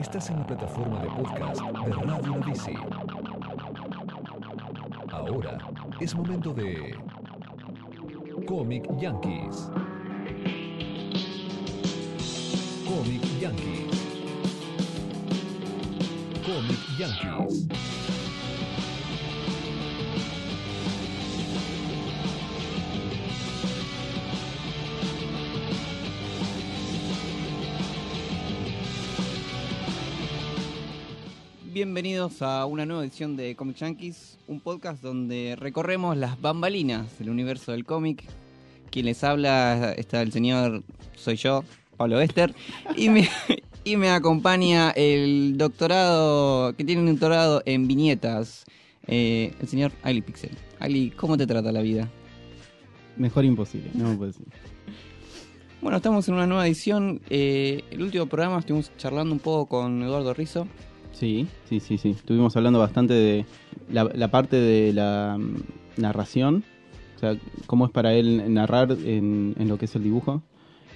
Estás en la plataforma de podcast de Radio Novici. Ahora es momento de Comic Yankees. Comic Yankees. Comic Yankees. Bienvenidos a una nueva edición de Comic Yankees, un podcast donde recorremos las bambalinas del universo del cómic. Quien les habla está el señor, soy yo, Pablo Bester, y me, y me acompaña el doctorado, que tiene un doctorado en viñetas, eh, el señor Ali Pixel. Ali, ¿cómo te trata la vida? Mejor imposible, no me puedo decir. Bueno, estamos en una nueva edición. eh, el último programa estuvimos charlando un poco con Eduardo Rizzo. Sí, sí, sí, sí. Estuvimos hablando bastante de la, parte de la mm, narración, o sea, cómo es para él narrar en, en lo que es el dibujo.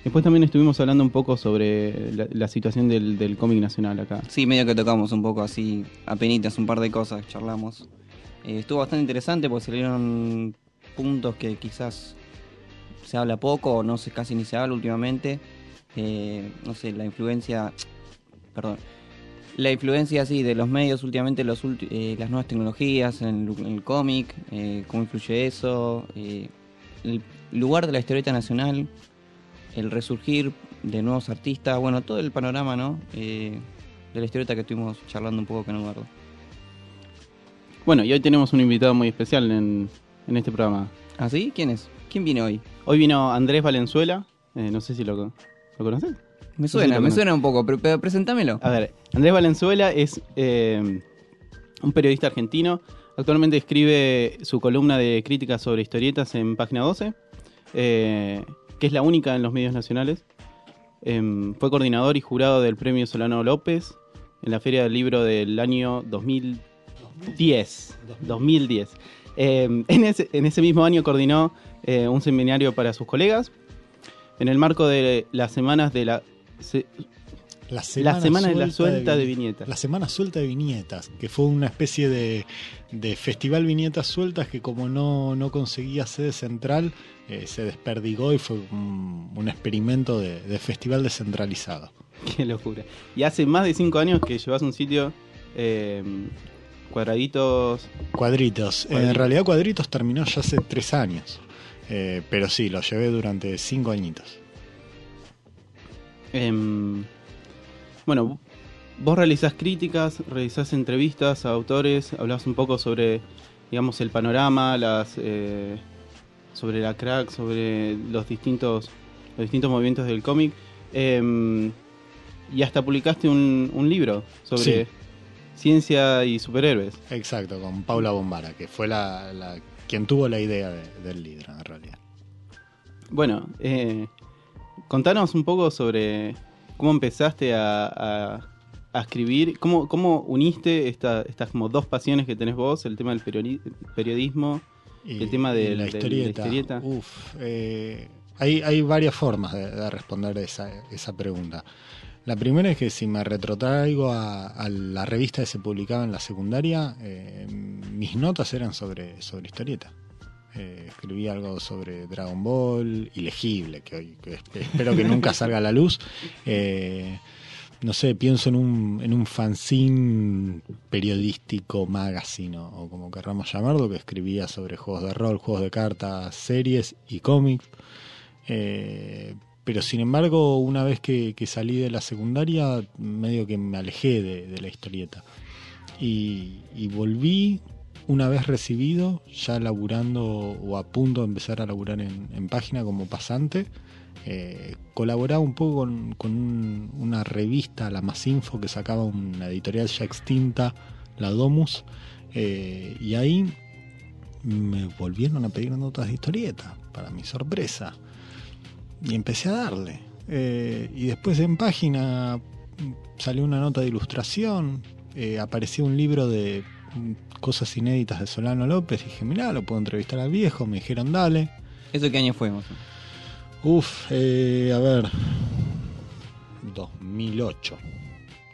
Después también estuvimos hablando un poco sobre la, la situación del, del cómic nacional acá. Sí, medio que tocamos un poco así, apenitas, un par de cosas, charlamos. Eh, estuvo bastante interesante porque salieron puntos que quizás se habla poco o no se, casi ni se habla últimamente. Eh, no sé, la influencia, perdón, la influencia así de los medios últimamente, los ulti- eh, las nuevas tecnologías en el, cómic, eh, cómo influye eso, eh, el lugar de la historieta nacional, el resurgir de nuevos artistas, bueno, todo el panorama, ¿no? Eh, de la historieta que estuvimos charlando un poco con Eduardo. Bueno, y hoy tenemos un invitado muy especial en, en este programa. ¿Ah, sí? ¿Quién es? ¿Quién viene hoy? Hoy vino Andrés Valenzuela, eh, no sé si lo, ¿lo conoces. Me suena, me suena un poco, pero, pero presentámelo. A ver, Andrés Valenzuela es eh, un periodista argentino. Actualmente escribe su columna de críticas sobre historietas en Página 12, eh, que es la única en los medios nacionales. Em, fue coordinador y jurado del Premio Solano López en la Feria del Libro del año 2010. 2010. Em, en, ese, en ese mismo año coordinó eh, un seminario para sus colegas. En el marco de las semanas de la se- La la semana de la suelta de vi- viñetas. La semana suelta de viñetas, que fue una especie de, de festival viñetas sueltas que como no, no conseguía sede central, eh, se desperdigó y fue un, un experimento de, de festival descentralizado. Qué locura. Y hace más de cinco años que llevas un sitio eh, cuadraditos. Cuadritos. Cuadritos. en realidad Cuadritos terminó ya hace tres años, eh, pero sí, lo llevé durante cinco añitos. Em, bueno, vos realizás críticas, realizás entrevistas a autores, hablás un poco sobre, digamos, el panorama, las, eh, sobre la crack, sobre los distintos, los distintos movimientos del cómic. em, y hasta publicaste un, un libro sobre Sí. ciencia y superhéroes. Exacto, con Paula Bombara, que fue la, la- quien tuvo la idea de- del libro en realidad. Bueno, eh, contanos un poco sobre cómo empezaste a, a- a escribir, cómo, cómo uniste esta- estas como dos pasiones que tenés vos, el tema del periodi- periodismo. Y, El tema la de la historieta. historieta. Uf, eh, hay, hay varias formas de, de responder esa, esa pregunta. La primera es que si me retrotraigo a, a la revista que se publicaba en la secundaria, eh, mis notas eran sobre, sobre historieta. Eh, escribí algo sobre Dragon Ball, ilegible, que hoy que espero que nunca salga a la luz. Eh, no sé, pienso en un, en un fanzine periodístico, magazine o, o como querramos llamarlo, que escribía sobre juegos de rol, juegos de cartas, series y cómics. Eh, pero sin embargo, una vez que, que salí de la secundaria, medio que me alejé de, de la historieta. Y, y volví una vez recibido, ya laburando o a punto de empezar a laburar en, página como pasante. Eh, colaboraba un poco con, con un- una revista, la Más Info, que sacaba una editorial ya extinta, la Domus. eh, y ahí me volvieron a pedir notas de historieta, para mi sorpresa. Y empecé a darle. Eh, y después en página salió una nota de ilustración, apareció un libro de cosas inéditas de Solano López. Dije, mirá, lo puedo entrevistar al viejo. Me dijeron, dale. ¿Eso qué año fue? más o menos? Uf, eh, a ver. 2008.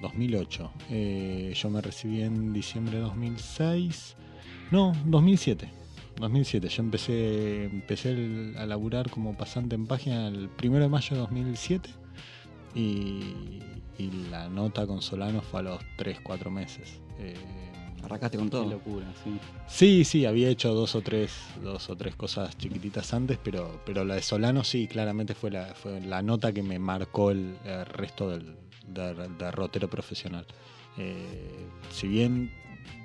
2008. Eh, yo me recibí en diciembre de 2006. No, 2007. 2007. Yo empecé, empecé el- a laburar como pasante en página el primero de mayo de 2007. Y, y la nota con Solano fue a los 3-4 meses. Eh, Arrancaste con Qué todo. locura, sí. Sí, sí, había hecho dos o tres, dos o tres cosas chiquititas antes, pero, pero la de Solano sí, claramente fue la, fue la nota que me marcó el, el resto del, del- del rotero profesional. Eh, si bien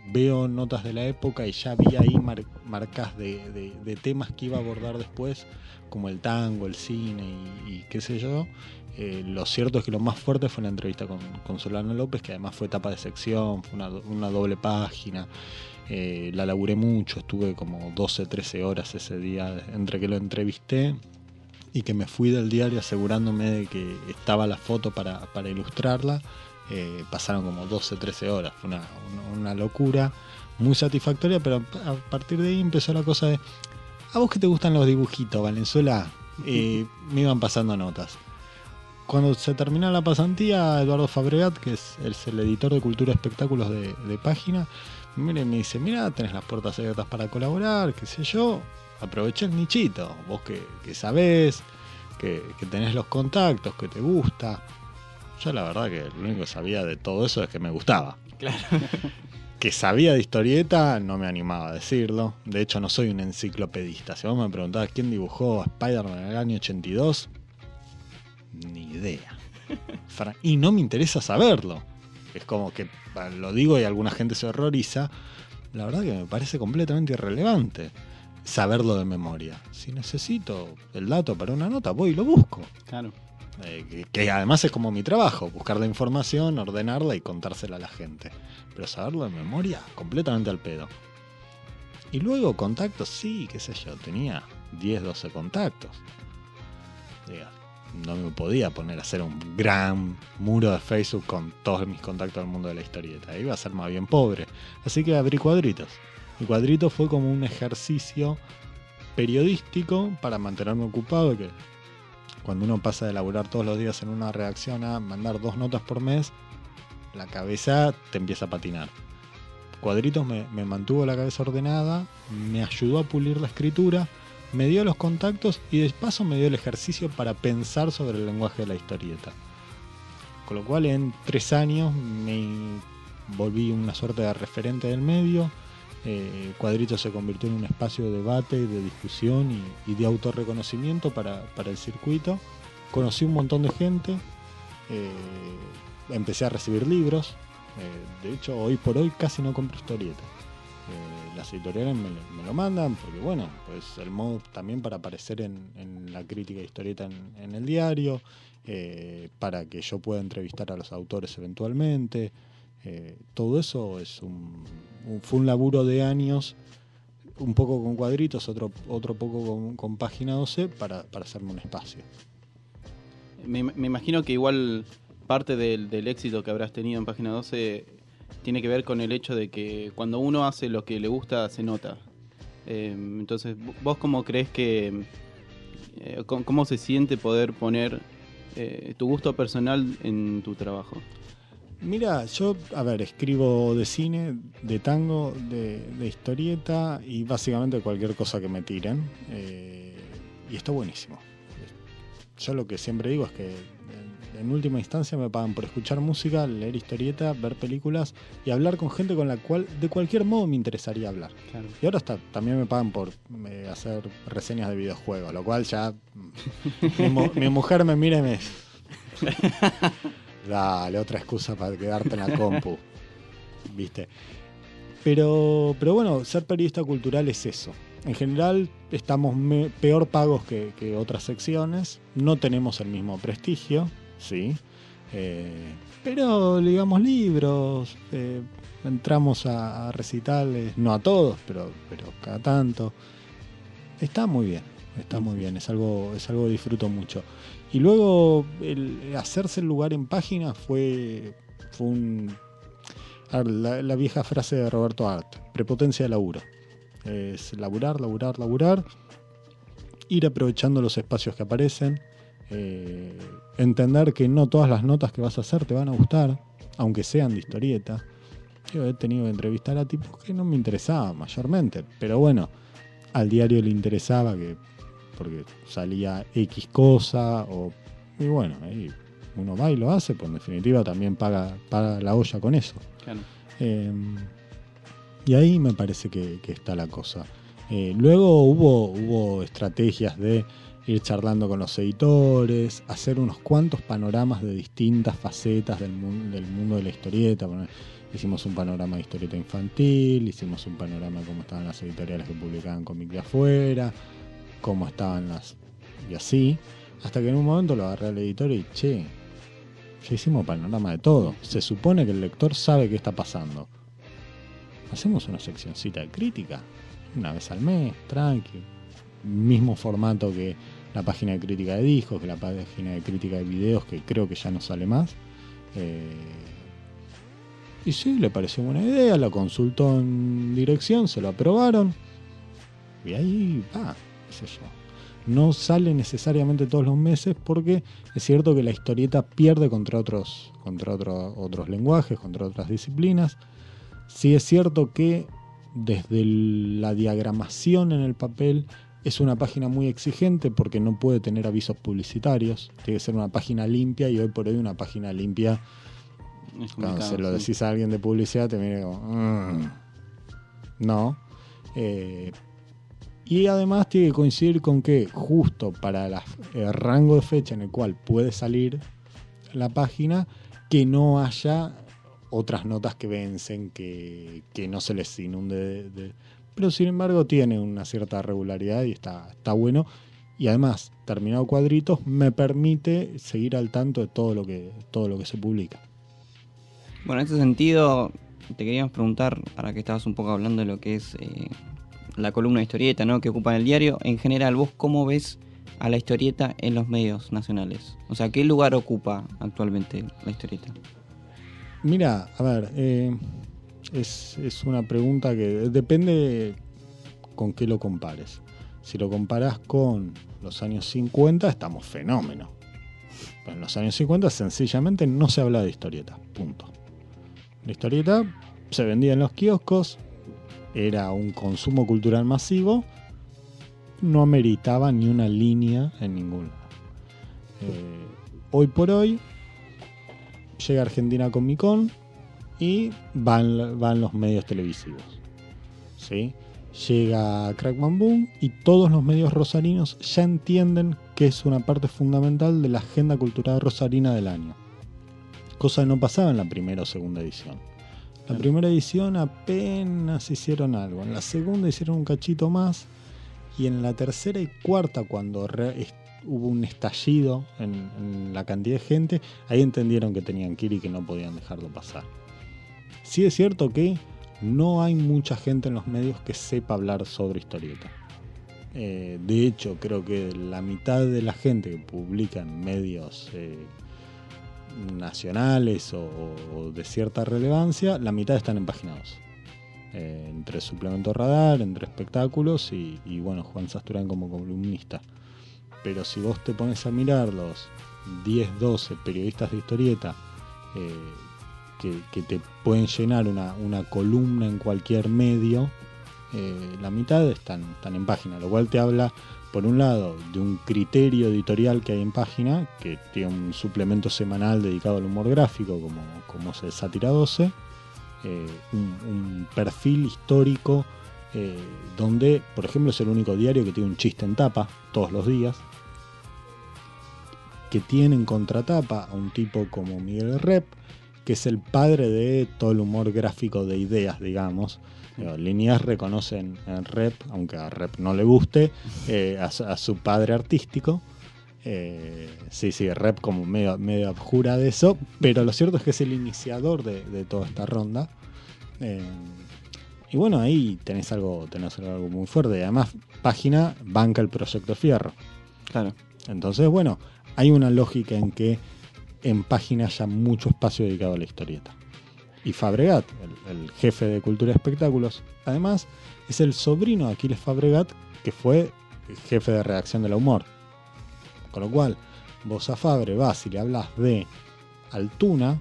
veo notas de la época y ya vi ahí mar- marcas de, de- de temas que iba a abordar después, como el tango, el cine y, y qué sé yo, eh, lo cierto es que lo más fuerte fue la entrevista con, con Solano López, que además fue etapa de sección, fue una, do- una doble página. Eh, la laburé mucho, estuve como 12, 13 horas ese día entre que lo entrevisté y que me fui del diario asegurándome de que estaba la foto para, ilustrarla. Eh, pasaron como 12, 13 horas, fue una, una- una locura, muy satisfactoria, pero a partir de ahí empezó la cosa de, ¿a vos que te gustan los dibujitos, Valenzuela? Me iban pasando notas. Cuando se terminó la pasantía, Eduardo Fabregat, que es, es el editor de Cultura Espectáculos de, de página, mire, me dice, mira, tenés las puertas abiertas para colaborar, qué sé yo, aproveché el nichito, vos que, que sabés, que, que tenés los contactos, que te gusta. Yo la verdad que lo único que sabía de todo eso es que me gustaba. Claro. Que sabía de historieta, no me animaba a decirlo. De hecho, no soy un enciclopedista. Si vos me preguntabas quién dibujó a Spider-Man en el año 82, ni idea. Y no me interesa saberlo. Es como que lo digo y alguna gente se horroriza. La verdad que me parece completamente irrelevante saberlo de memoria. Si necesito el dato para una nota, voy y lo busco. Claro. Eh, que, que además es como mi trabajo, buscar la información, ordenarla y contársela a la gente. Pero saberlo de memoria, completamente al pedo. Y luego contactos, sí, qué sé yo, tenía 10, 12 contactos. Diga, no me podía poner a hacer un gran muro de Facebook con todos mis contactos del mundo de la historieta. Iba a ser más bien pobre. Así que abrí cuadritos. Y cuadritos fue como un ejercicio periodístico para mantenerme ocupado que cuando uno pasa de laburar todos los días en una redacción a mandar dos notas por mes, la cabeza te empieza a patinar. Cuadritos me mantuvo la cabeza ordenada, me ayudó a pulir la escritura, me dio los contactos y de paso me dio el ejercicio para pensar sobre el lenguaje de la historieta. Con lo cual en tres años me volví una suerte de referente del medio. Eh, Cuadritos se convirtió en un espacio de debate, de discusión y, y de autorreconocimiento para, para el circuito. Conocí un montón de gente, eh, empecé a recibir libros. eh, de hecho, hoy por hoy casi no compro historietas. Eh, las editoriales me, lo- mandan porque, bueno, pues el modo también para aparecer en, la crítica historieta en, el diario, eh, para que yo pueda entrevistar a los autores eventualmente. Eh, todo eso es un, fue un laburo de años, un poco con cuadritos, otro, otro poco con, con página 12, para, para hacerme un espacio. Me, me imagino que igual parte del, del éxito que habrás tenido en Página 12 tiene que ver con el hecho de que cuando uno hace lo que le gusta, se nota. Eh, entonces, ¿vos cómo crees que... eh, cómo, cómo se siente poder poner eh, tu gusto personal en tu trabajo? Mira, yo, a ver, escribo de cine, de tango, de, de historieta y básicamente cualquier cosa que me tiren. eh, y está buenísimo. Yo lo que siempre digo es que en, última instancia me pagan por escuchar música, leer historieta, ver películas y hablar con gente con la cual de cualquier modo me interesaría hablar. Claro. Y ahora está, también me pagan por eh, hacer reseñas de videojuegos, lo cual ya mi, mu- mi mujer me mira y me Dale, otra excusa para quedarte en la compu. ¿Viste? Pero, pero bueno, ser periodista cultural es eso. En general estamos me- peor pagos que, que otras secciones, no tenemos el mismo prestigio, sí. Eh, pero digamos libros, eh, entramos a, recitales, no a todos, pero, pero cada tanto. Está muy bien, está muy bien, es algo, es algo que disfruto mucho. Y luego hacerse el lugar en página fue, fue un... la vieja frase de Roberto Art, prepotencia de laburo. Es laburar, laburar, laburar, ir aprovechando los espacios que aparecen. Eh, entender que no todas las notas que vas a hacer te van a gustar, aunque sean de historieta. Yo he tenido que entrevistar a tipos que no me interesaban mayormente, pero bueno, al diario le interesaba que porque salía X cosa o y bueno, ahí uno va y lo hace, pues en definitiva también paga, paga la olla con eso. Claro. Eh, y ahí me parece que, que está la cosa. Eh, luego hubo, hubo estrategias de ir charlando con los editores, hacer unos cuantos panoramas de distintas facetas del, mun- del mundo de la historieta. Hicimos un panorama de historieta infantil, hicimos un panorama de cómo estaban las editoriales que publicaban cómic de afuera, cómo estaban las... y así. Hasta que en un momento lo agarré al editor y, che, ya hicimos panorama de todo. Se supone que el lector sabe qué está pasando. Hacemos una seccioncita de crítica, una vez al mes, tranqui. Mismo formato que la página de crítica de discos, la página de crítica de videos, que creo que ya no sale más. Eh, y sí, le pareció buena idea, la consultó en dirección, se lo aprobaron. Y ahí va, qué sé yo. No sale necesariamente todos los meses porque es cierto que la historieta pierde contra otros, contra otro- otros lenguajes, contra otras disciplinas. Sí es cierto que desde la diagramación en el papel es una página muy exigente porque no puede tener avisos publicitarios. Tiene que ser una página limpia y hoy por hoy una página limpia, cuando se lo decís a alguien de publicidad, te mira como, "Mm". no. Eh, y además tiene que coincidir con que justo para la- el rango de fecha en el cual puede salir la página, que no haya otras notas que vencen, que, que no se les inunde de, de- Pero sin embargo tiene una cierta regularidad y está, está bueno. Y además, terminado cuadritos, me permite seguir al tanto de todo lo que, todo lo que se publica. Bueno, en ese sentido, te queríamos preguntar, ahora que estabas un poco hablando de lo que es eh, la columna de historieta, ¿no? Que ocupa en el diario. En general, ¿vos cómo ves a la historieta en los medios nacionales? O sea, ¿qué lugar ocupa actualmente la historieta? Mira, a ver, eh, es, una pregunta que depende con qué lo compares. Si lo comparas con los años 50, estamos fenómeno. En los años 50 sencillamente no se hablaba de historieta, punto. La historieta se vendía en los kioscos, era un consumo cultural masivo, no ameritaba ni una línea en ningún lado. Eh, hoy por hoy llega Argentina Comic Con y van, van los medios televisivos. ¿sí? Llega Crackman Boom y todos los medios rosarinos ya entienden que es una parte fundamental de la agenda cultural rosarina del año. Cosa que no pasaba en la primera o segunda edición. La primera edición apenas hicieron algo, en la segunda hicieron un cachito más y en la tercera y cuarta cuando hubo un estallido en, en la cantidad de gente, ahí entendieron que tenían que ir y que no podían dejarlo pasar. Sí es cierto que no hay mucha gente en los medios que sepa hablar sobre historieta. Eh, de hecho, creo que la mitad de la gente que publica en medios eh, nacionales o, de cierta relevancia, la mitad están 2. Eh, entre suplemento radar, entre espectáculos y, y, bueno, Juan Sasturán como columnista. Pero si vos te pones a mirar los 10, 12 periodistas de historieta eh, que, te pueden llenar una, columna en cualquier medio, eh, la mitad están, están en página, lo cual te habla, por un lado, de un criterio editorial que hay en página, que tiene un suplemento semanal dedicado al humor gráfico, como, como es el Sátira 12, eh, un, un perfil histórico eh, donde, por ejemplo, es el único diario que tiene un chiste en tapa todos los días, que tiene en contratapa a un tipo como Miguel Rep, que es el padre de todo el humor gráfico de ideas, digamos. Líneas reconocen en Rep, aunque a Rep no le guste, eh, a, su- a su padre artístico. Eh, sí, sí, Rep como medio, medio abjura de eso, pero lo cierto es que es el iniciador de, de toda esta ronda. Eh, y bueno, ahí tenés algo, tenés algo muy fuerte. Además, página banca el proyecto Fierro. Claro. Entonces, bueno, hay una lógica en que en página haya mucho espacio dedicado a la historieta. Y Fabregat, el, el jefe de Cultura y Espectáculos, además es el sobrino de Aquiles Fabregat, que fue el jefe de redacción de la Humor. Con lo cual, Vos a Fabre vas y le hablas de Altuna,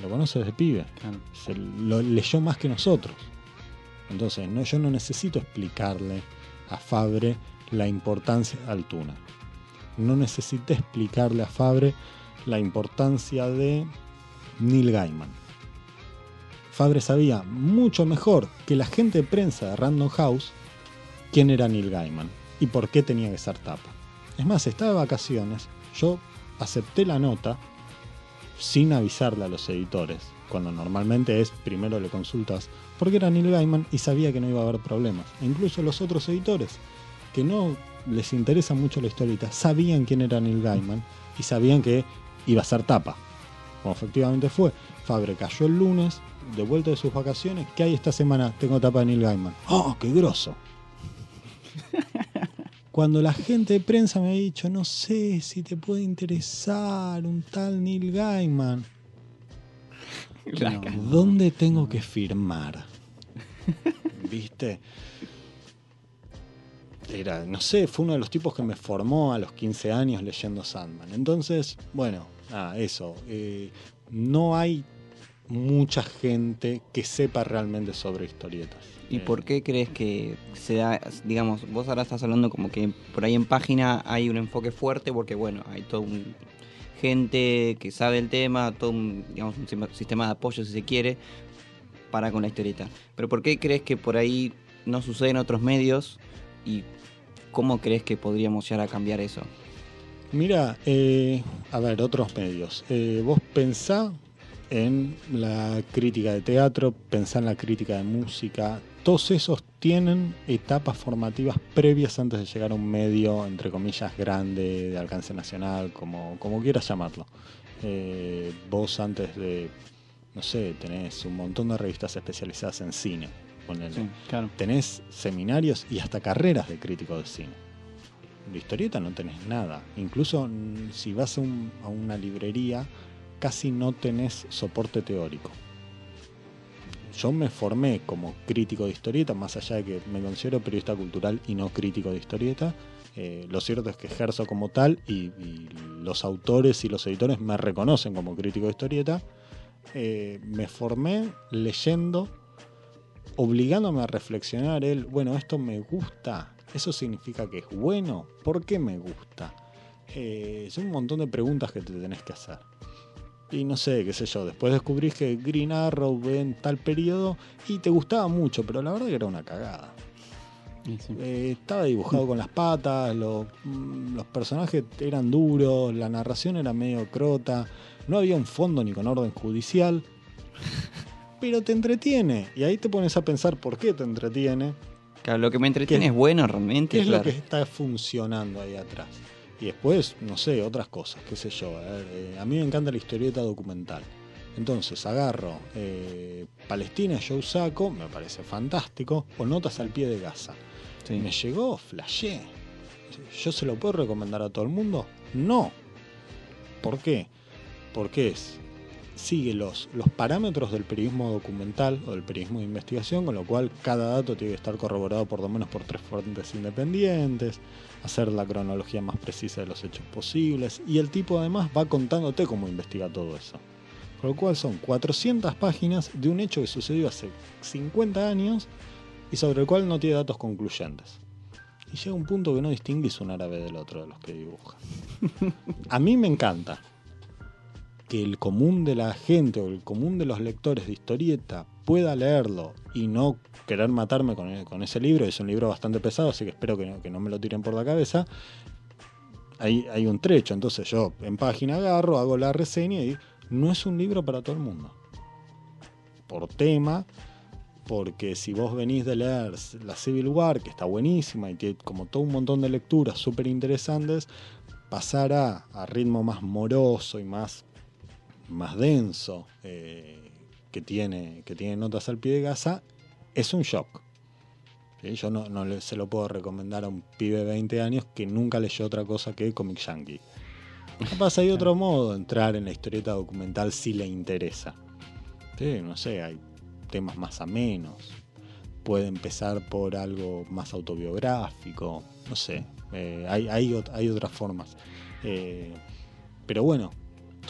lo conoces de pibe. Claro. Se lo leyó más que nosotros. Entonces, no, yo no necesito explicarle a Fabre la importancia de Altuna. No necesité explicarle a Fabre la importancia de Neil Gaiman. Fabre sabía mucho mejor que la gente de prensa de Random House quién era Neil Gaiman y por qué tenía que ser tapa. Es más, estaba de vacaciones, yo acepté la nota sin avisarle a los editores, cuando normalmente es primero le consultas porque era Neil Gaiman y sabía que no iba a haber problemas. E incluso los otros editores, que no les interesa mucho la historieta, sabían quién era Neil Gaiman y sabían que iba a ser tapa. Como efectivamente fue, Fabre cayó el lunes, de vuelta de sus vacaciones, ¿qué hay esta semana? Tengo tapa de Neil Gaiman. ¡Oh, qué grosso! Cuando la gente de prensa me ha dicho, no sé si te puede interesar un tal Neil Gaiman, No. ¿dónde tengo que firmar? ¿Viste? Era, no sé, fue uno de los tipos que me formó a los 15 años leyendo Sandman. Entonces, bueno, ah, eso. eh, no hay mucha gente que sepa realmente sobre historietas. ¿Y Eh, por qué crees que se da, digamos, vos ahora estás hablando como que por ahí en página hay un enfoque fuerte porque, bueno, hay todo un gente que sabe el tema, todo un, digamos, un sima- sistema de apoyo, si se quiere, para con la historieta. Pero ¿por qué crees que por ahí no sucede en otros medios y cómo crees que podríamos llegar a cambiar eso? Mira, eh, a ver, otros medios. Eh, vos pensá en la crítica de teatro, pensá en la crítica de música. Todos esos tienen etapas formativas previas antes de llegar a un medio, entre comillas, grande, de alcance nacional, como, como quieras llamarlo. Eh, vos antes de, no sé, tenés un montón de revistas especializadas en cine. Sí, claro. tenés seminarios y hasta carreras de crítico de cine. De historieta no tenés nada. Incluso mm, si vas a, un- a una librería, casi no tenés soporte teórico. Yo me formé como crítico de historieta, más allá de que me considero periodista cultural y no crítico de historieta. Eh, lo cierto es que ejerzo como tal y, y los autores y los editores me reconocen como crítico de historieta. Eh, me formé leyendo obligándome a reflexionar el, bueno, esto me gusta, eso significa que es bueno, ¿por qué me gusta? Eh, son un montón de preguntas que te tenés que hacer. Y no sé, qué sé yo, después descubrís que Green Arrow en tal periodo y te gustaba mucho, pero la verdad que era una cagada. Sí. Eh, estaba dibujado con las patas, lo- mm, los personajes eran duros, la narración era medio crota, no había un fondo ni con orden judicial, pero te entretiene. Y ahí te pones a pensar por qué te entretiene, Claro, lo que me entretiene ¿Qué- es bueno realmente. qué es claro. lo que está funcionando ahí atrás. Y después, no sé, otras cosas, qué sé yo. A, ver, eh, a mí me encanta la historieta documental. Entonces agarro eh, Palestina, Joe Saco, me parece fantástico, o Notas al pie de Gaza. Sí. Me llegó, flashé. ¿Yo se lo puedo recomendar a todo el mundo? No. ¿Por qué? Porque es, sigue los, los parámetros del periodismo documental o del periodismo de investigación, con lo cual cada dato tiene que estar corroborado por lo menos por tres fuentes independientes, hacer la cronología más precisa de los hechos posibles, y el tipo además va contándote cómo investiga todo eso. Con lo cual son 400 páginas de un hecho que sucedió hace 50 años y sobre el cual no tiene datos concluyentes. Y llega un punto que no distinguís un árabe del otro de los que dibujan. A mí me encanta que el común de la gente o el común de los lectores de historieta pueda leerlo y no querer matarme con, e- con ese libro. Es un libro bastante pesado, así que espero que no, me lo tiren por la cabeza. Hay, hay un trecho, entonces yo en página agarro, hago la reseña y no es un libro para todo el mundo. Por tema, porque si vos venís de leer la Civil War, que está buenísima y tiene como todo un montón de lecturas súper interesantes, pasar a, a ritmo más moroso y más, más denso eh, que, tiene, que tiene notas al pie de Gaza, es un shock. ¿Sí? Yo no, se lo puedo recomendar a un pibe de 20 años que nunca leyó otra cosa que Comic Yankee. Capaz hay otro modo de entrar en la historieta documental si le interesa. Sí, no sé, hay temas más amenos. puede empezar por algo más autobiográfico, no sé, eh, hay, hay otras formas. Eh, pero bueno,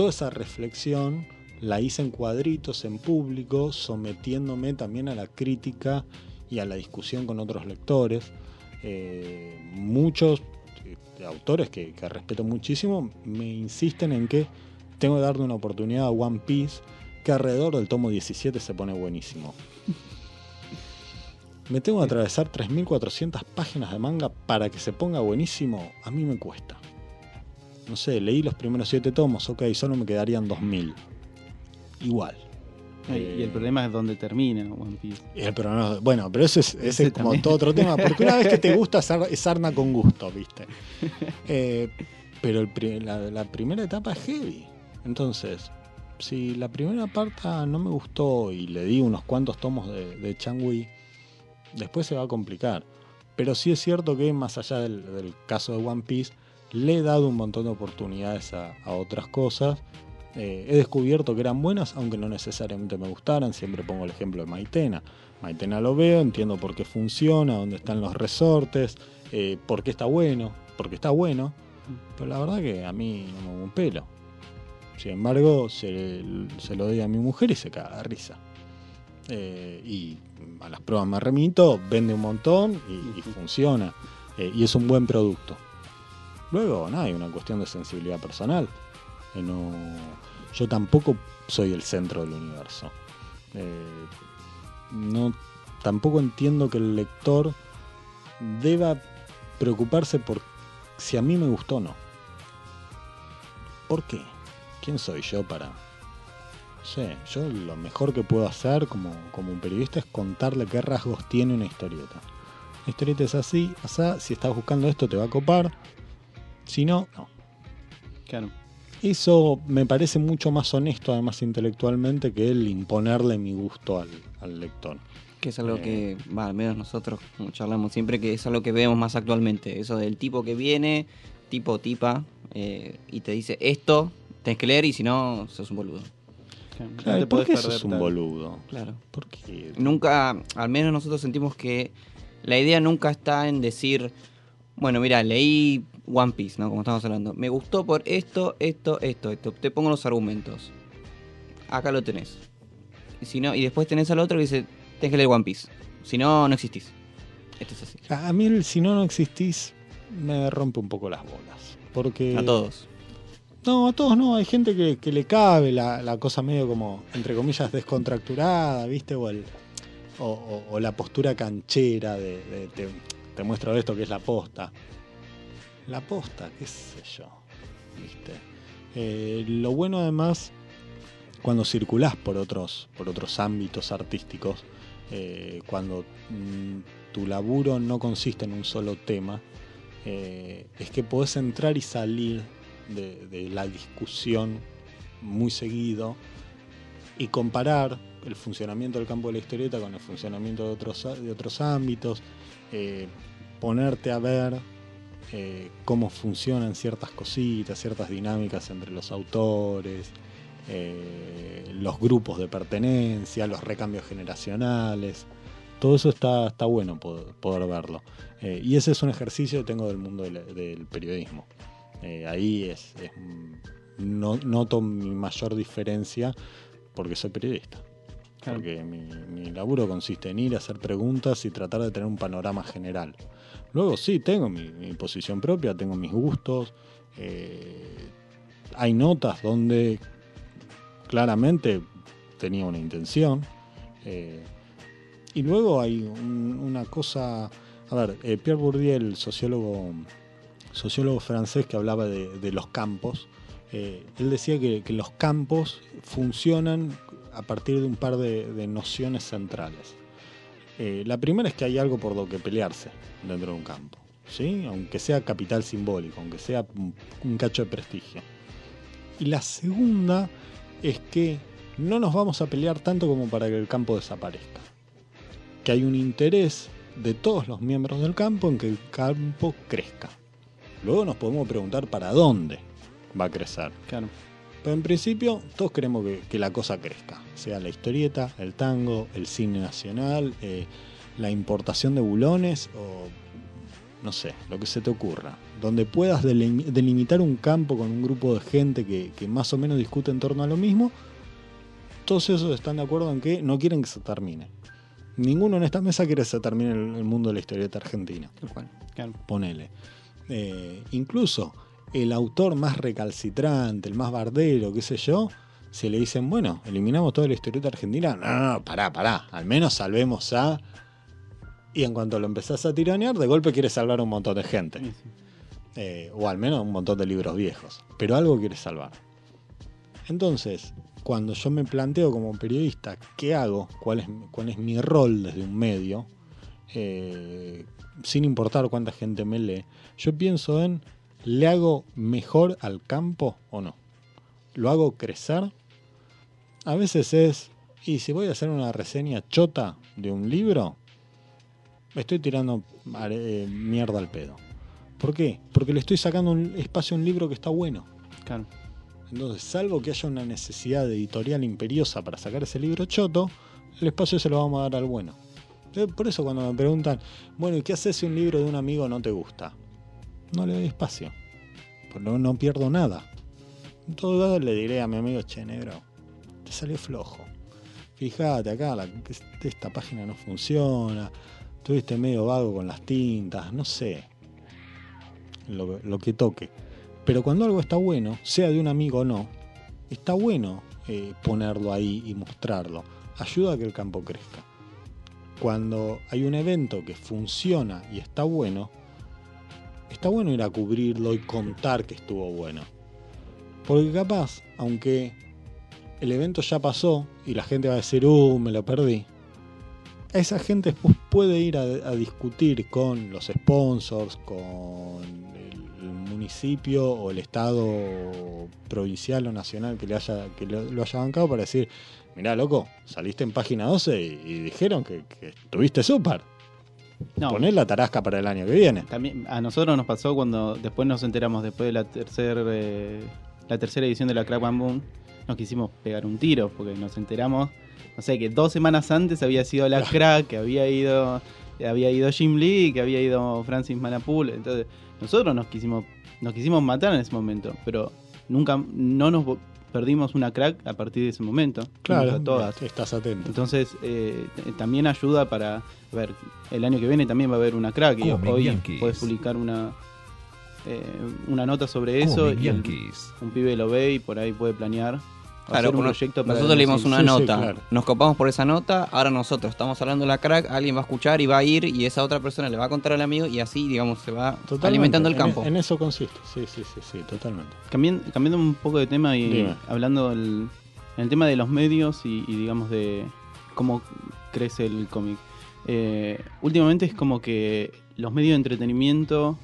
toda esa reflexión la hice en cuadritos, en público, sometiéndome también a la crítica y a la discusión con otros lectores. Eh, muchos eh, autores que, que respeto muchísimo me insisten en que tengo que darle una oportunidad a One Piece, que alrededor del tomo 17 se pone buenísimo. Me tengo que atravesar 3.400 páginas de manga para que se ponga buenísimo, a mí me cuesta. No sé, leí los primeros 7 tomos, ok, solo me quedarían 2.000. Igual. Y el Eh, problema es dónde termina One Piece. el programa- bueno, pero eso es, ese Ese es como también. todo otro tema, porque una vez que te gusta, es sarna con gusto, ¿viste? Eh, pero el la, la primera etapa es heavy. Entonces, si la primera parte no me gustó y le di unos cuantos tomos de, de Changui, después se va a complicar. Pero sí es cierto que más allá del, del caso de One Piece, le he dado un montón de oportunidades a, otras cosas. Eh, he descubierto que eran buenas, aunque no necesariamente me gustaran. Siempre pongo el ejemplo de Maitena. Maitena lo veo, entiendo por qué funciona, dónde están los resortes, eh, por qué está bueno, porque está bueno. Pero la verdad que a mí no me mueve un pelo. Sin embargo, se, se lo doy a mi mujer y se caga de risa. Eh, y a las pruebas me remito, vende un montón y, funciona. Y es un buen producto. Luego, nada, hay una cuestión de sensibilidad personal. Eh, no, yo tampoco soy el centro del universo. Eh, no, tampoco entiendo que el lector deba preocuparse por si a mí me gustó o no. ¿Por qué? ¿Quién soy yo para...? Sé, yo lo mejor que puedo hacer como, como un periodista es contarle qué rasgos tiene una historieta. La historieta es así, asá, si estás buscando esto te va a copar, si no, no. Claro. Eso me parece mucho más honesto, además intelectualmente, que el imponerle mi gusto al, al lector. Que es algo Eh. que, va, al menos nosotros como charlamos siempre, que es algo que vemos más actualmente. Eso del tipo que viene, tipo tipa, eh, y te dice esto, tenés que leer y si no, sos un boludo. claro. No ¿Por qué sos un tal. boludo? Claro. ¿Por qué? Nunca, al menos nosotros sentimos que la idea nunca está en decir, bueno, mira, leí One Piece, ¿no? Como estamos hablando. Me gustó por esto, esto, esto, esto. Te pongo los argumentos. Acá lo tenés. Y si no, y después tenés al otro que dice, tenés que leer One Piece. Si no, no existís. Esto es así. A mí, el si no, no existís, me rompe un poco las bolas. Porque... A todos. No, a todos no. Hay gente que, que le cabe la, la cosa medio como, entre comillas, descontracturada, ¿viste? O, el, o, o- o la postura canchera de, de te, te muestro esto que es la posta. La posta, qué sé yo, ¿viste? Eh, lo bueno además, cuando circulás por otros, por otros ámbitos artísticos, eh, cuando mm, tu laburo no consiste en un solo tema, eh, es que podés entrar y salir de, la discusión muy seguido y comparar el funcionamiento del campo de la historieta con el funcionamiento de otros, de otros ámbitos, ponerte a ver eh, cómo funcionan ciertas cositas, ciertas dinámicas entre los autores, eh, los grupos de pertenencia, los recambios generacionales. Todo eso está, está bueno poder, poder verlo. Eh, y ese es un ejercicio que tengo del mundo del, del periodismo. Ahí es, es, no, noto mi mayor diferencia porque soy periodista. Claro. Porque mi, mi laburo consiste en ir a hacer preguntas y tratar de tener un panorama general. Luego sí, tengo mi, posición propia, tengo mis gustos. eh, hay notas donde claramente tenía una intención. eh, y luego hay un- una cosa... A ver, eh, Pierre Bourdieu, el sociólogo, sociólogo francés que hablaba de, los campos, él decía que, los campos funcionan a partir de un par de nociones centrales. Eh, la primera es que hay algo por lo que pelearse dentro de un campo, ¿sí? aunque sea capital simbólico, aunque sea un, un cacho de prestigio. Y la segunda es que no nos vamos a pelear tanto como para que el campo desaparezca. Que hay un interés de todos los miembros del campo en que el campo crezca. Luego nos podemos preguntar para dónde va a crecer. Claro. Pero en principio todos queremos que, que la cosa crezca, sea la historieta, el tango, el cine nacional, eh, la importación de bulones o no sé, lo que se te ocurra. Donde puedas delim- delimitar un campo con un grupo de gente que, que más o menos discute en torno a lo mismo, todos esos están de acuerdo en que no quieren que se termine. Ninguno en esta mesa quiere que se termine el, mundo de la historieta argentina Tal cual. Ponele. Eh, incluso el autor más recalcitrante, el más bardero, qué sé yo, si le dicen, bueno, eliminamos toda la historieta argentina, no, no, no, pará, pará, al menos salvemos a... Y en cuanto lo empezás a tironear, de golpe quieres salvar a un montón de gente. Sí, sí. Eh, o al menos un montón de libros viejos. Pero algo quieres salvar. Entonces, cuando yo me planteo como periodista, ¿qué hago? ¿Cuál es, cuál es mi rol desde un medio? Eh, sin importar cuánta gente me lee, yo pienso en, ¿le hago mejor al campo o no? ¿Lo hago crecer? A veces es, y si voy a hacer una reseña chota de un libro, estoy tirando eh, mierda al pedo. ¿Por qué? Porque le estoy sacando un espacio a un libro que está bueno. Claro. Entonces, salvo que haya una necesidad editorial imperiosa para sacar ese libro choto, el espacio se lo vamos a dar al bueno. Por eso cuando me preguntan, bueno, ¿y qué haces si un libro de un amigo no te gusta? No le doy espacio. Pues no, pierdo nada. En todo caso le diré a mi amigo, che, negro, te salió flojo. Fíjate acá, esta página no funciona. Tuviste medio vago con las tintas, no sé. Lo, lo que toque. Pero cuando algo está bueno, sea de un amigo o no, está bueno eh, ponerlo ahí y mostrarlo. Ayuda a que el campo crezca. Cuando hay un evento que funciona y está bueno, está bueno ir a cubrirlo y contar que estuvo bueno. Porque capaz, aunque el evento ya pasó y la gente va a decir, uh, me lo perdí, esa gente después puede ir a, discutir con los sponsors, con el, municipio o el estado provincial o nacional que le haya que lo, haya bancado para decir, mirá loco, saliste en página 12 y, y dijeron que, que estuviste súper. No, Poné la tarasca para el año que viene. También a nosotros nos pasó cuando después nos enteramos después de la tercera la tercera edición de la Crack Bam Boom, nos quisimos pegar un tiro porque nos enteramos, no sé, que dos semanas antes había sido la Crack, que había ido había ido Jim Lee, que había ido Francis Manapul, entonces nosotros nos quisimos nos quisimos matar en ese momento, pero nunca no nos perdimos una Crack a partir de ese momento, Claro, a todas. estás atento. Entonces, eh, también ayuda para a ver el año que viene también va a haber una crack y hoy Yankees. puedes publicar una eh, una nota sobre eso y el- un pibe lo ve y por ahí puede planear Claro, un proyecto para nosotros leímos una sí, sí, nota, claro. nos copamos por esa nota, ahora nosotros estamos hablando de la crack, alguien va a escuchar y va a ir y esa otra persona le va a contar al amigo y así, digamos, se va Totalmente. alimentando el En- campo. En, eso consiste. Sí, sí, sí, sí, totalmente. Cambiando, cambiando un poco de tema y Dime. hablando el, en el tema de los medios y, y digamos de cómo crece el cómic. Eh, últimamente es como que los medios de entretenimiento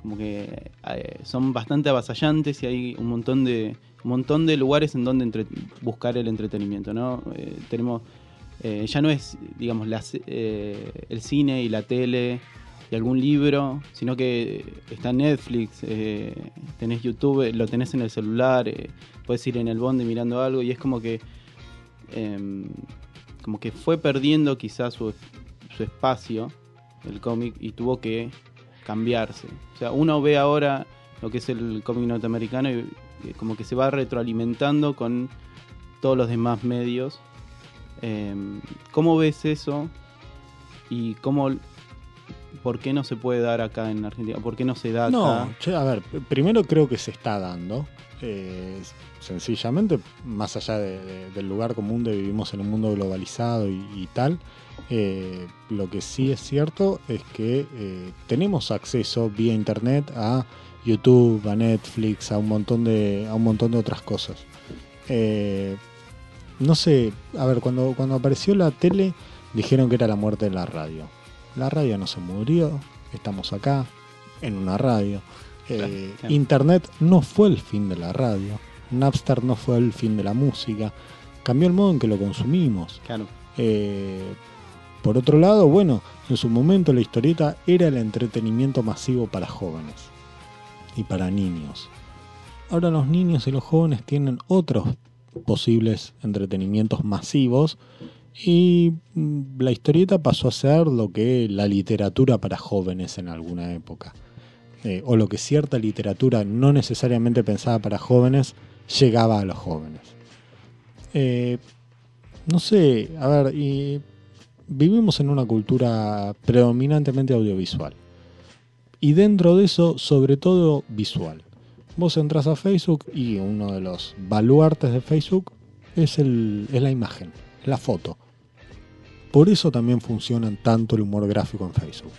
como que eh, son bastante avasallantes y hay un montón de un montón de lugares en donde buscar el entretenimiento, ¿no? Eh, tenemos eh, ya no es digamos el cine y la tele y algún libro, sino que está Netflix, tenés YouTube, lo tenés en el celular, puedes ir en el bonde mirando algo y es como que em, como que fue perdiendo quizás su, su espacio el cómic y tuvo que cambiarse. O sea, uno ve ahora lo que es el cómic norteamericano y, como que se va retroalimentando con todos los demás medios. Em, ¿Cómo ves eso? Y cómo, por qué no se puede dar acá en Argentina? ¿Por qué no se da acá? No, a ver, primero creo que se está dando. Eh, sencillamente, más allá de- de- del lugar común de vivimos en un mundo globalizado y, tal, eh, lo que sí es cierto es que eh, tenemos acceso vía internet a YouTube, a Netflix, a un montón de, a un montón de otras cosas. No sé, a ver, cuando, cuando apareció la tele dijeron que era la muerte de la radio. La radio no se murió, estamos acá, en una radio. Eh, claro. Internet no fue el fin de la radio. Napster no fue el fin de la música. Cambió el modo en que lo consumimos. Claro. Eh, por otro lado, bueno, en su momento la historieta era el entretenimiento masivo para jóvenes y para niños. Ahora los niños y los jóvenes tienen otros posibles entretenimientos masivos Y mm, la historieta pasó a ser lo que la literatura para jóvenes en alguna época. Eh, o lo que cierta literatura no necesariamente pensada para jóvenes llegaba a los jóvenes. Eh, no sé, a ver, vivimos en una cultura predominantemente audiovisual. Y dentro de eso, sobre todo visual. Vos entras a Facebook y uno de los baluartes de Facebook es, el, es la imagen, la foto. Por eso también funcionan tanto el humor gráfico en Facebook.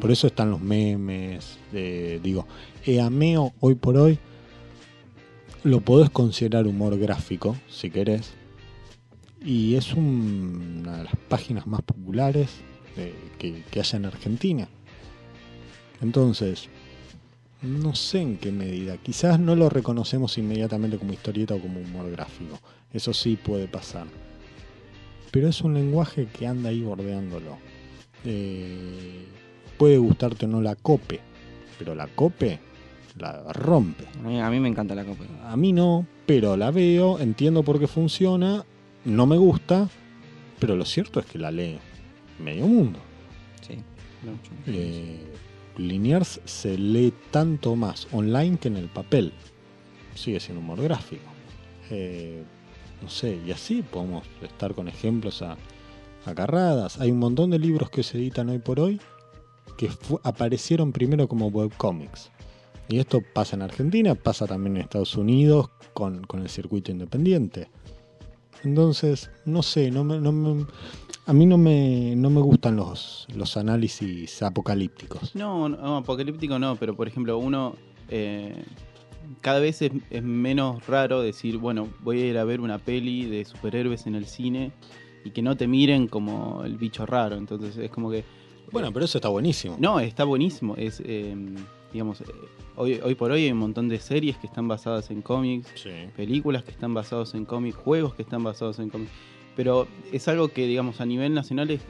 Por eso están los memes. digo, Eameo hoy por hoy lo podés considerar humor gráfico, si querés. Y es un- una de las páginas más populares de- que, que haya en Argentina. Entonces, no sé en qué medida. Quizás no lo reconocemos inmediatamente como historieta o como humor gráfico. Eso sí puede pasar. Pero es un lenguaje que anda ahí bordeándolo. Eh, puede gustarte o no la cope, pero la cope la rompe. A mí, a mí me encanta la copa. A mí no, pero la veo, entiendo por qué funciona, no me gusta, pero lo cierto es que la lee medio mundo. Sí. Eh, Liniers se lee tanto más online que en el papel. Sigue siendo humor gráfico. Eh, no sé, y así podemos estar con ejemplos a, agarradas. Hay un montón de libros que se editan hoy por hoy que aparecieron primero como webcomics. Y esto pasa en Argentina, pasa también en Estados Unidos con, con el circuito independiente. Entonces, no sé, no me, no me- a mí no me, no me gustan los, los análisis apocalípticos. No, no, apocalíptico no, pero por ejemplo, uno eh, cada vez es menos raro decir, bueno, voy a ir a ver una peli de superhéroes en el cine y que no te miren como el bicho raro. Entonces es como que. Bueno, pero eso está buenísimo. No, está buenísimo. Es, eh, digamos, eh, hoy, hoy por hoy hay un montón de series que están basadas en cómics, Sí. películas que están basados en cómics, juegos que están basados en cómics. Pero es algo que, digamos, a nivel nacional es,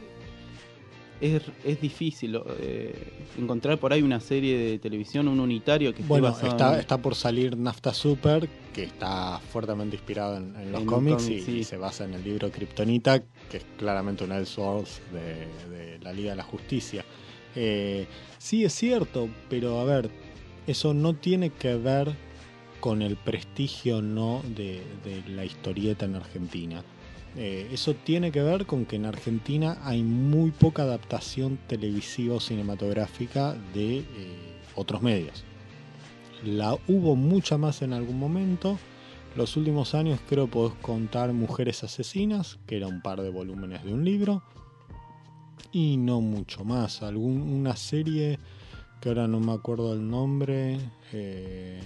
es, es difícil eh, encontrar por ahí una serie de televisión, un unitario que esté Bueno, basado está, en- está por salir Nafta Super, que está fuertemente inspirado en, en los En cómics cómic, y, sí. y se basa en el libro Kryptonita, que es claramente un Elseworlds de, de la Liga de la Justicia. Eh, sí, es cierto, pero a ver, eso no tiene que ver con el prestigio no de, de la historieta en Argentina. Eh, eso tiene que ver con que en Argentina hay muy poca adaptación televisiva o cinematográfica de eh, otros medios. La hubo mucha más en algún momento. Los últimos años creo podés contar Mujeres Asesinas, que era un par de volúmenes de un libro. Y no mucho más. Algún, una serie que ahora no me acuerdo el nombre. eh,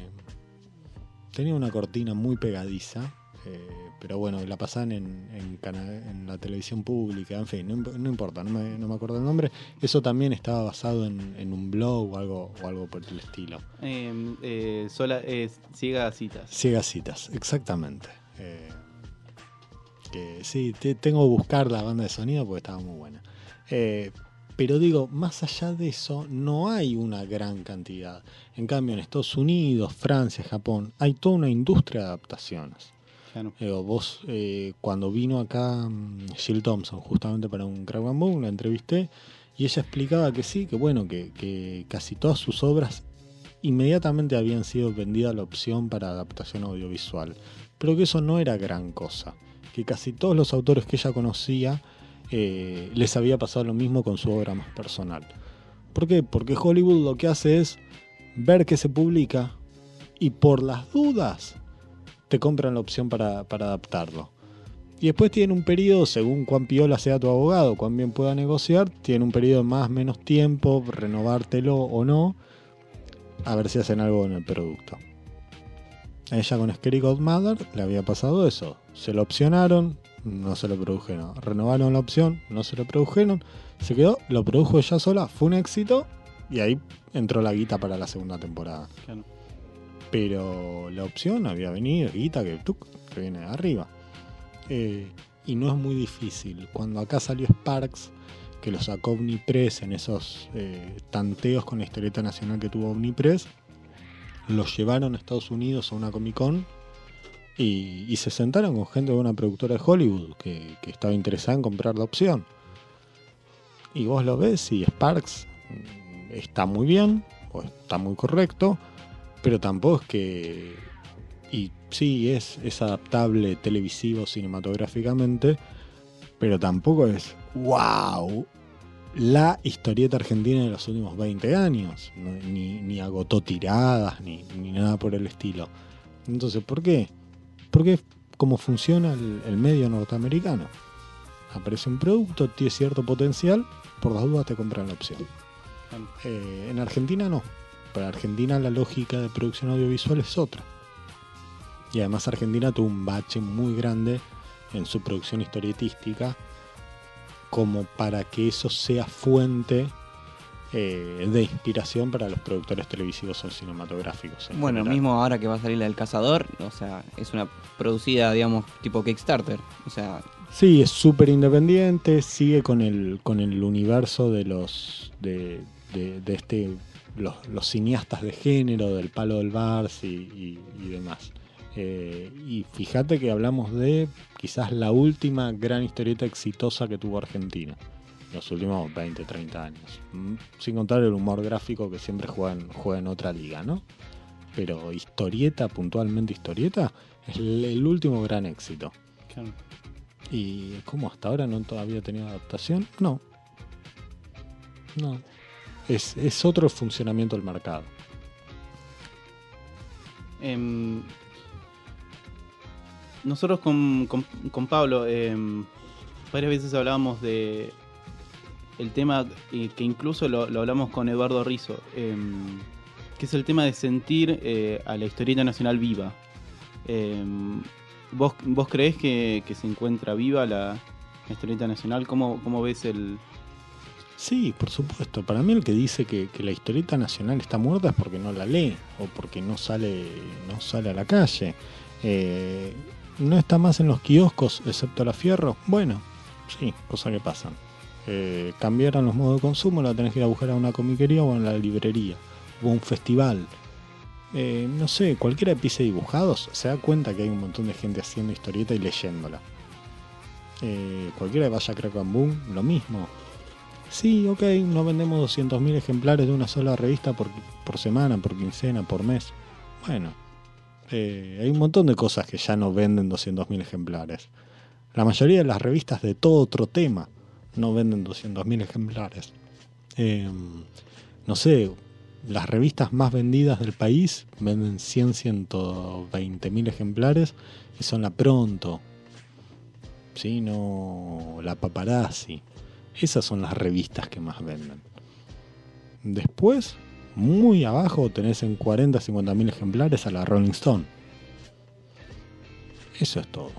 tenía una cortina muy pegadiza. Pero bueno, la pasaban en, en, cana- en la televisión pública, en fin, no, imp- no importa, no me, no me acuerdo el nombre. Eso también estaba basado en, en un blog o algo, o algo por el estilo. eh, eh, sola, eh, ciega citas. Ciegas citas, exactamente. Eh, que sí, te- tengo que buscar la banda de sonido porque estaba muy buena. Eh, pero digo, más allá de eso, no hay una gran cantidad. En cambio, en Estados Unidos, Francia, Japón, hay toda una industria de adaptaciones. Digo, vos, eh, cuando vino acá mm, Jill Thompson, justamente para un Crack Bang Boom, la entrevisté y ella explicaba que sí, que bueno, que, casi todas sus obras inmediatamente habían sido vendidas la opción para adaptación audiovisual, pero que eso no era gran cosa, que casi todos los autores que ella conocía eh, les había pasado lo mismo con su obra más personal. ¿Por qué? Porque Hollywood lo que hace es ver que se publica y por las dudas te compran la opción para, adaptarlo. Y después tienen un periodo, según cuán piola sea tu abogado, cuán bien pueda negociar, tiene un periodo de más menos tiempo, renovártelo o no, a ver si hacen algo en el producto. A ella con Scary Godmother le había pasado eso. Se lo opcionaron, no se lo produjeron. Renovaron la opción, no se lo produjeron. Se quedó, lo produjo ella sola, fue un éxito y ahí entró la guita para la segunda temporada. Claro. Pero la opción había venido, guita que, que viene de arriba. Eh, y no es muy difícil. Cuando acá salió Sparks, que lo sacó Omnipress en esos eh, tanteos con la historieta nacional que tuvo Omnipress, los llevaron a Estados Unidos a una Comic Con Y, y se sentaron con gente de una productora de Hollywood que, que estaba interesada en comprar la opción. Y vos lo ves y Sparks mm, está muy bien, o está muy correcto, pero tampoco es que... Y sí, es, es adaptable televisivo cinematográficamente, pero tampoco es wow, la historieta argentina de los últimos 20 años. Ni, ni agotó tiradas, ni, ni nada por el estilo. Entonces, ¿por qué? Porque es como funciona el, el medio norteamericano. Aparece un producto, tiene cierto potencial, por las dudas te compran la opción. Eh, en Argentina no. Para Argentina la lógica de producción audiovisual es otra. Y además Argentina tuvo un bache muy grande en su producción historietística como para que eso sea fuente eh, de inspiración para los productores televisivos o cinematográficos. en Bueno, general. mismo ahora que va a salir la del Cazador, o sea, es una producida, digamos, tipo Kickstarter. O sea, Sí, es súper independiente, sigue con el, con el universo de los de, de- de este los, los cineastas de género, del palo del Bars y, y- y demás. Eh, y fíjate que hablamos de quizás la última gran historieta exitosa que tuvo Argentina. Los últimos 20, 30 años. Mm, Sin contar el humor gráfico que siempre juega en, juega en otra liga, ¿no? Pero historieta, puntualmente historieta, es el- el último gran éxito. Claro. ¿Y cómo hasta ahora no todavía tenido adaptación? No. No. Es, otro funcionamiento del mercado. Em, nosotros con, con- Pablo em, varias veces hablábamos de el tema que incluso lo, hablamos con Eduardo Rizzo, em, que es el tema de sentir eh, a la historieta nacional viva. ¿vos, ¿Vos creés que, que se encuentra viva la, la historieta nacional? ¿Cómo, cómo ves el...? Sí, por supuesto. Para mí el que dice que, que la historieta nacional está muerta es porque no la lee o porque no sale, no sale a la calle. Eh, no está más en los kioscos, excepto la fierro. Bueno, sí, cosa que pasan. Eh, cambiaron los modos de consumo, la tenés que ir a buscar a una comiquería o en la librería o a un festival. Eh, no sé, cualquiera que pise dibujados se da cuenta que hay un montón de gente haciendo historieta y leyéndola. Eh, cualquiera que vaya a Crack Boom, lo mismo. Sí, ok, no vendemos 200.000 ejemplares de una sola revista por, por semana, por quincena, por mes. Bueno, eh, hay un montón de cosas que ya no venden 200.000 ejemplares. La mayoría de las revistas de todo otro tema no venden 200.000 ejemplares. Eh, no sé, las revistas más vendidas del país venden 100, 120.000 ejemplares y son la Pronto. ¿Sí? No la Paparazzi. Esas son las revistas que más venden. Después, muy abajo, tenés en 40, 50 mil ejemplares a la Rolling Stone. Eso es todo.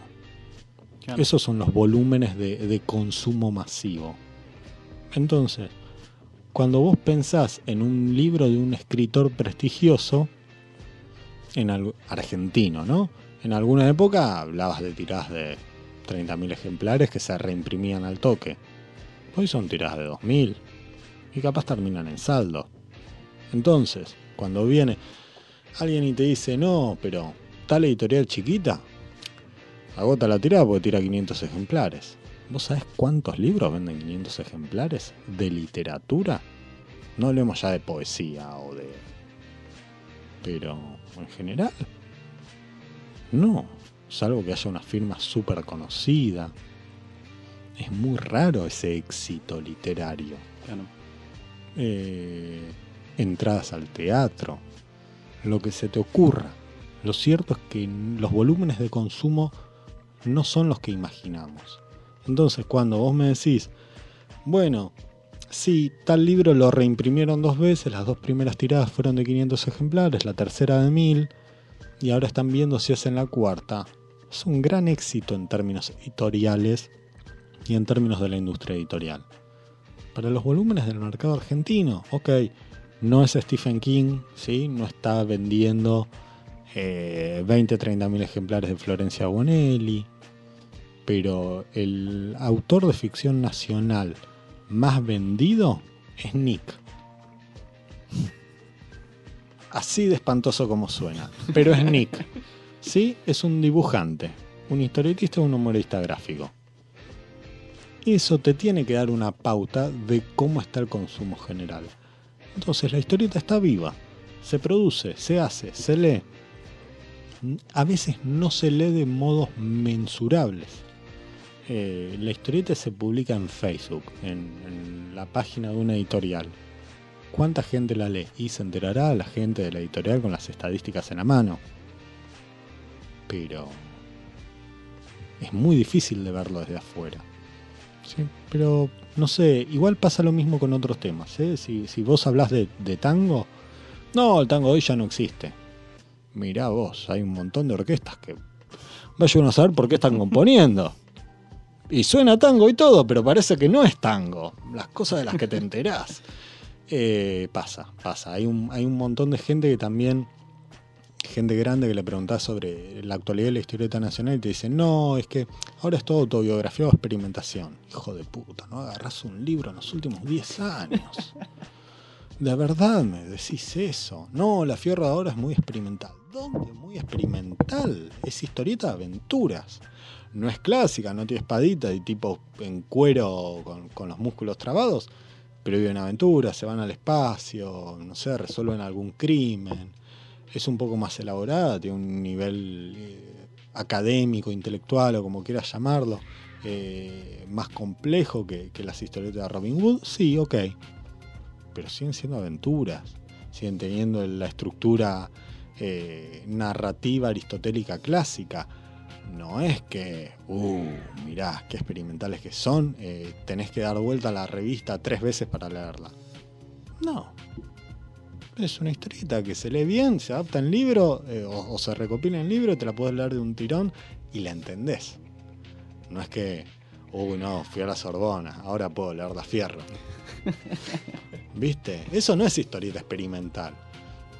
Claro. Esos son los volúmenes de, de consumo masivo. Entonces, cuando vos pensás en un libro de un escritor prestigioso, en algo, argentino, ¿no? En alguna época hablabas de tiradas de 30.000 ejemplares que se reimprimían al toque. Hoy son tiradas de 2.000 y capaz terminan en saldo. Entonces, cuando viene alguien y te dice, no, pero tal editorial chiquita, agota la tirada porque tira 500 ejemplares. ¿Vos sabés cuántos libros venden 500 ejemplares de literatura? No hablemos ya de poesía o de... Pero en general, no. Salvo que haya una firma súper conocida. Es muy raro ese éxito literario. Claro. Eh, entradas al teatro, lo que se te ocurra. Lo cierto es que los volúmenes de consumo no son los que imaginamos. Entonces, cuando vos me decís, bueno, sí, tal libro lo reimprimieron dos veces, las dos primeras tiradas fueron de 500 ejemplares, la tercera de 1000, y ahora están viendo si hacen la cuarta. Es un gran éxito en términos editoriales y en términos de la industria editorial. Para los volúmenes del mercado argentino, ok, no es Stephen King, ¿sí? no está vendiendo eh, 20, 30 mil ejemplares de Florencia Bonelli, pero el autor de ficción nacional más vendido es Nick. Así de espantoso como suena, pero es Nick. Sí, es un dibujante, un historietista un humorista gráfico. Eso te tiene que dar una pauta de cómo está el consumo general. Entonces la historieta está viva, se produce, se hace, se lee. A veces no se lee de modos mensurables. Eh, la historieta se publica en Facebook, en, en la página de una editorial. ¿Cuánta gente la lee? Y se enterará la gente de la editorial con las estadísticas en la mano. Pero es muy difícil de verlo desde afuera. Sí, pero no sé, igual pasa lo mismo con otros temas. ¿eh? Si, si vos hablas de, de tango, no, el tango hoy ya no existe. Mirá vos, hay un montón de orquestas que vaya uno a saber por qué están componiendo. Y suena tango y todo, pero parece que no es tango. Las cosas de las que te enterás. Eh, pasa, pasa. Hay un, hay un montón de gente que también, gente grande que le preguntás sobre la actualidad de la historieta nacional y te dicen, no, es que ahora es todo autobiografía o experimentación. Hijo de puta, ¿no? Agarrás un libro en los últimos 10 años. De verdad me decís eso. No, la Fierro de ahora es muy experimental. ¿Dónde muy experimental? Es historieta de aventuras. No es clásica, no tiene espadita y tipo en cuero con, con los músculos trabados pero viven aventuras, se van al espacio, no sé, resuelven algún crimen. Es un poco más elaborada, tiene un nivel eh, académico, intelectual o como quieras llamarlo, eh, más complejo que, las historietas de Robin Hood. Sí, ok. Pero siguen siendo aventuras, siguen teniendo la estructura eh, narrativa aristotélica clásica no es que, uh, mirá, qué experimentales que son, tenés que dar vuelta a la revista tres veces para leerla. No. Es una historieta que se lee bien, se adapta en libro eh, o, o, se recopila en libro, te la puedes leer de un tirón y la entendés. No es que, uy, no, fui a la Sorbona, ahora puedo leer la Fierro. ¿Viste? Eso no es historieta experimental.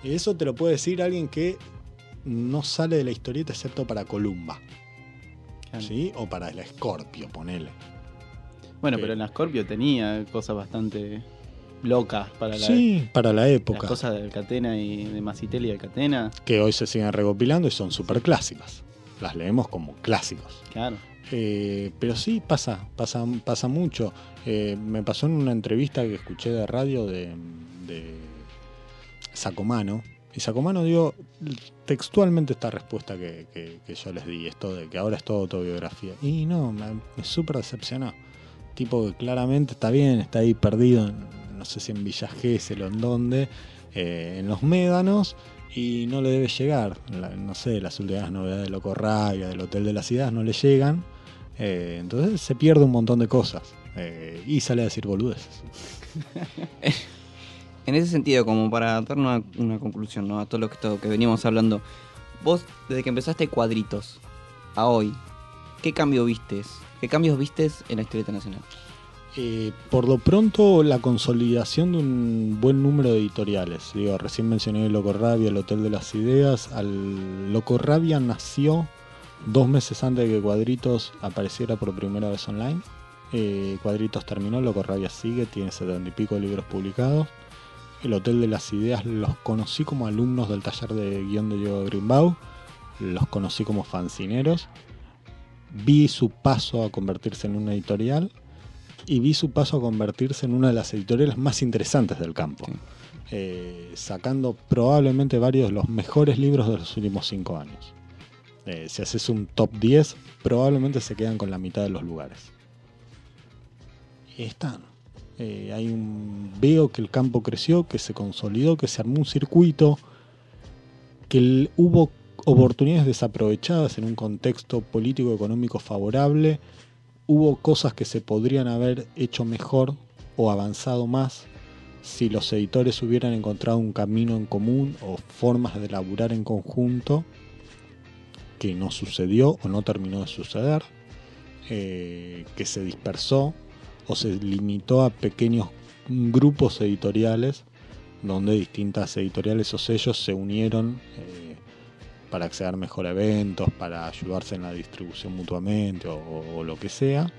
Y eso te lo puede decir alguien que no sale de la historieta excepto para Columba. Claro. ¿Sí? O para el Scorpio, ponele. Bueno, pero en la Scorpio tenía cosas bastante locas para la, sí, para la época. Las cosas de Alcatena y de Macitelli y Alcatena. Que hoy se siguen recopilando y son súper clásicas. Las leemos como clásicos. Claro. Eh, pero sí pasa, pasa, pasa mucho. Eh, me pasó en una entrevista que escuché de radio de, de Sacomano, y Sacomano dio textualmente esta respuesta que, que, que, yo les di, esto de que ahora es todo autobiografía. Y no, me, me súper decepcionó. Tipo que claramente está bien, está ahí perdido, en, sé si en Villa Gesell o en dónde, eh, en los médanos, y no le debe llegar. No sé, las últimas novedades de Loco Rabia, del Hotel de las Ideas, no le llegan. Eh, entonces se pierde un montón de cosas. Eh, y sale a decir boludeces. en ese sentido, como para dar una, conclusión ¿no? a todo lo que, todo, que veníamos hablando, vos desde que empezaste cuadritos a hoy, ¿qué cambio vistes? ¿Qué cambios vistes en la historieta nacional? Eh, por lo pronto, la consolidación de un buen número de editoriales. Digo, recién mencioné el Loco Rabia, el Hotel de las Ideas. Al Loco Rabia nació dos meses antes de que Cuadritos apareciera por primera vez online. Eh, Cuadritos terminó, Loco Rabia sigue, tiene setenta y pico de libros publicados el Hotel de las Ideas los conocí como alumnos del taller de guion de Diego Greenbaum, los conocí como fancineros, vi su paso a convertirse en una editorial y vi su paso a convertirse en una de las editoriales más interesantes del campo, sí. eh, sacando probablemente varios de los mejores libros de los últimos cinco años. Eh, si haces un top 10, probablemente se quedan con la mitad de los lugares. Y están. Eh, hay un, veo que el campo creció, que se consolidó, que se armó un circuito, que el, hubo oportunidades desaprovechadas en un contexto político económico favorable, hubo cosas que se podrían haber hecho mejor o avanzado más si los editores hubieran encontrado un camino en común o formas de laburar en conjunto que no sucedió o no terminó de suceder, eh, que se dispersó o se limitó a pequeños grupos editoriales donde distintas editoriales o sellos se unieron eh, para acceder mejor a eventos, para ayudarse en la distribución mutuamente o, lo que sea.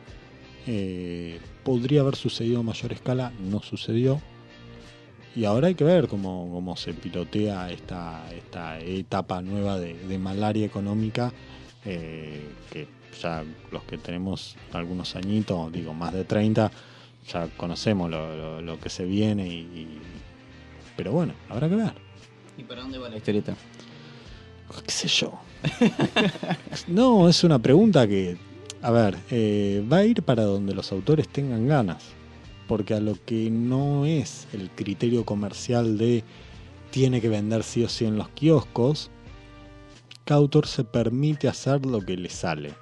Eh, podría haber sucedido a mayor escala, no sucedió. y ahora hay que ver cómo, cómo se pilotea esta, esta etapa nueva de, de malaria económica, eh, que ya los que tenemos algunos añitos, digo más de 30, ya conocemos lo, lo- que se viene, y- pero bueno, habrá que ver. ¿Y para dónde va la historieta? ¿Qué sé yo? no, es una pregunta que, a ver, eh, va a ir para donde los autores tengan ganas. Porque a lo que no es el criterio comercial de tiene que vender sí o sí en los kioscos, cada autor se permite hacer lo que le sale.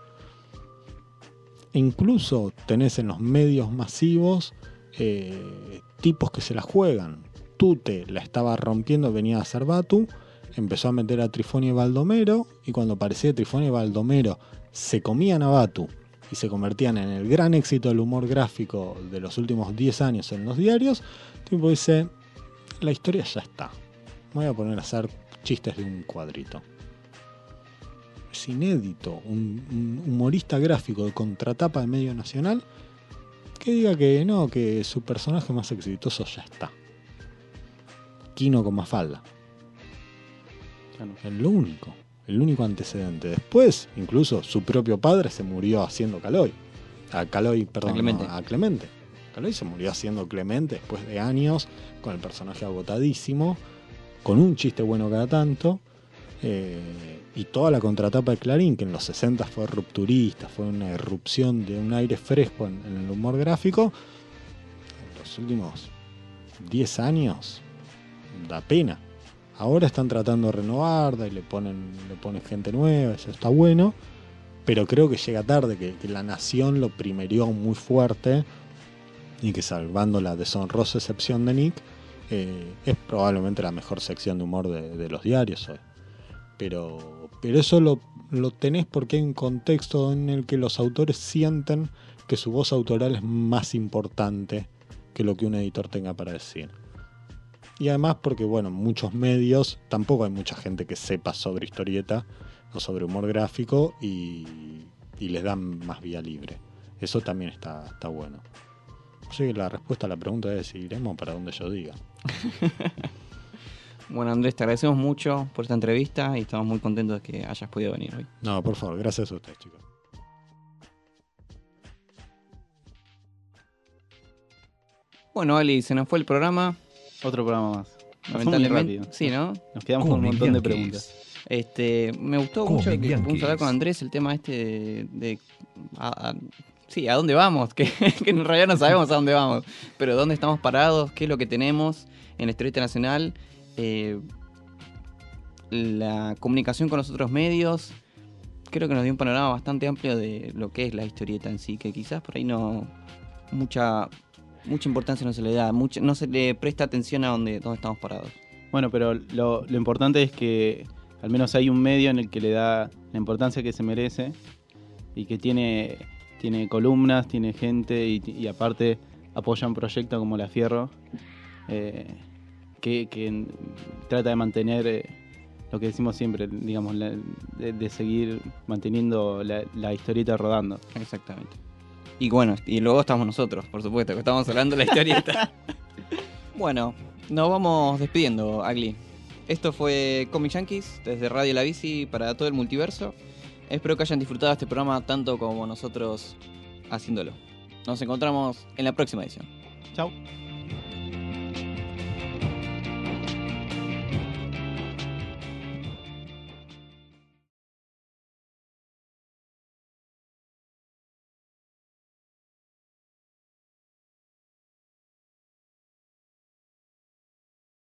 Incluso tenés en los medios masivos eh, tipos que se la juegan. Tute la estaba rompiendo, venía a Batu, empezó a meter a Trifonio y Baldomero, y cuando aparecía Trifonio y Baldomero se comían a Batu y se convertían en el gran éxito del humor gráfico de los últimos 10 años en los diarios, tipo dice, la historia ya está. Me voy a poner a hacer chistes de un cuadrito. Es inédito, un, un humorista gráfico de contratapa de medio nacional que diga que no, que su personaje más exitoso ya está. Kino con Mafalda. Claro. Es lo único. El único antecedente. Después, incluso su propio padre se murió haciendo Caloy. A Caloy, perdón, A Clemente. no, a Clemente. Caloy se murió haciendo Clemente después de años, con el personaje agotadísimo, con un chiste bueno cada tanto. eh, y toda la contratapa de Clarín, que en los 60 fue rupturista, fue una irrupción de un aire fresco en, en el humor gráfico. En los últimos 10 años, da pena. Ahora están tratando de renovarla y le ponen, le ponen gente nueva, eso está bueno. Pero creo que llega tarde, que, la nación lo primerió muy fuerte y que salvando la deshonrosa excepción de Nick, eh, es probablemente la mejor sección de humor de, de los diarios hoy. Pero, pero eso lo, lo tenés porque hay un contexto en el que los autores sienten que su voz autoral es más importante que lo que un editor tenga para decir. Y además porque, bueno, en muchos medios tampoco hay mucha gente que sepa sobre historieta o sobre humor gráfico y, y les dan más vía libre. Eso también está, está bueno. Así que la respuesta a la pregunta es iremos para donde yo diga. Bueno, Andrés, te agradecemos mucho por esta entrevista y estamos muy contentos de que hayas podido venir hoy. No, por favor, gracias a ustedes, chicos. Bueno, Ali, se nos fue el programa. Otro programa más. Lamentablemente. rápido. Sí, ¿no? Nos quedamos con un montón de preguntas. Este, me gustó mucho que pudimos hablar con Andrés el tema este de, de- a- a- sí, a dónde vamos, que, que en realidad no sabemos a dónde vamos, pero dónde estamos parados, qué es lo que tenemos en la historieta nacional, eh, la comunicación con los otros medios, creo que nos dio un panorama bastante amplio de lo que es la historieta en sí, que quizás por ahí no mucha mucha importancia no se le da, mucha- no se le presta atención a dónde, dónde estamos parados. Bueno, pero lo, lo importante es que al menos hay un medio en el que le da la importancia que se merece y que tiene, tiene columnas, tiene gente y, y aparte apoya un proyecto como La Fierro eh, que, trata de mantener eh, lo que decimos siempre, digamos, la- de, de seguir manteniendo la, la historieta rodando. Exactamente. Y bueno, y luego estamos nosotros, por supuesto, que estamos hablando de la historieta. bueno, nos vamos despidiendo, Agli. Esto fue Comic Yankees desde Radio La Bici para todo el multiverso. Espero que hayan disfrutado este programa tanto como nosotros haciéndolo. Nos encontramos en la próxima edición. Chao.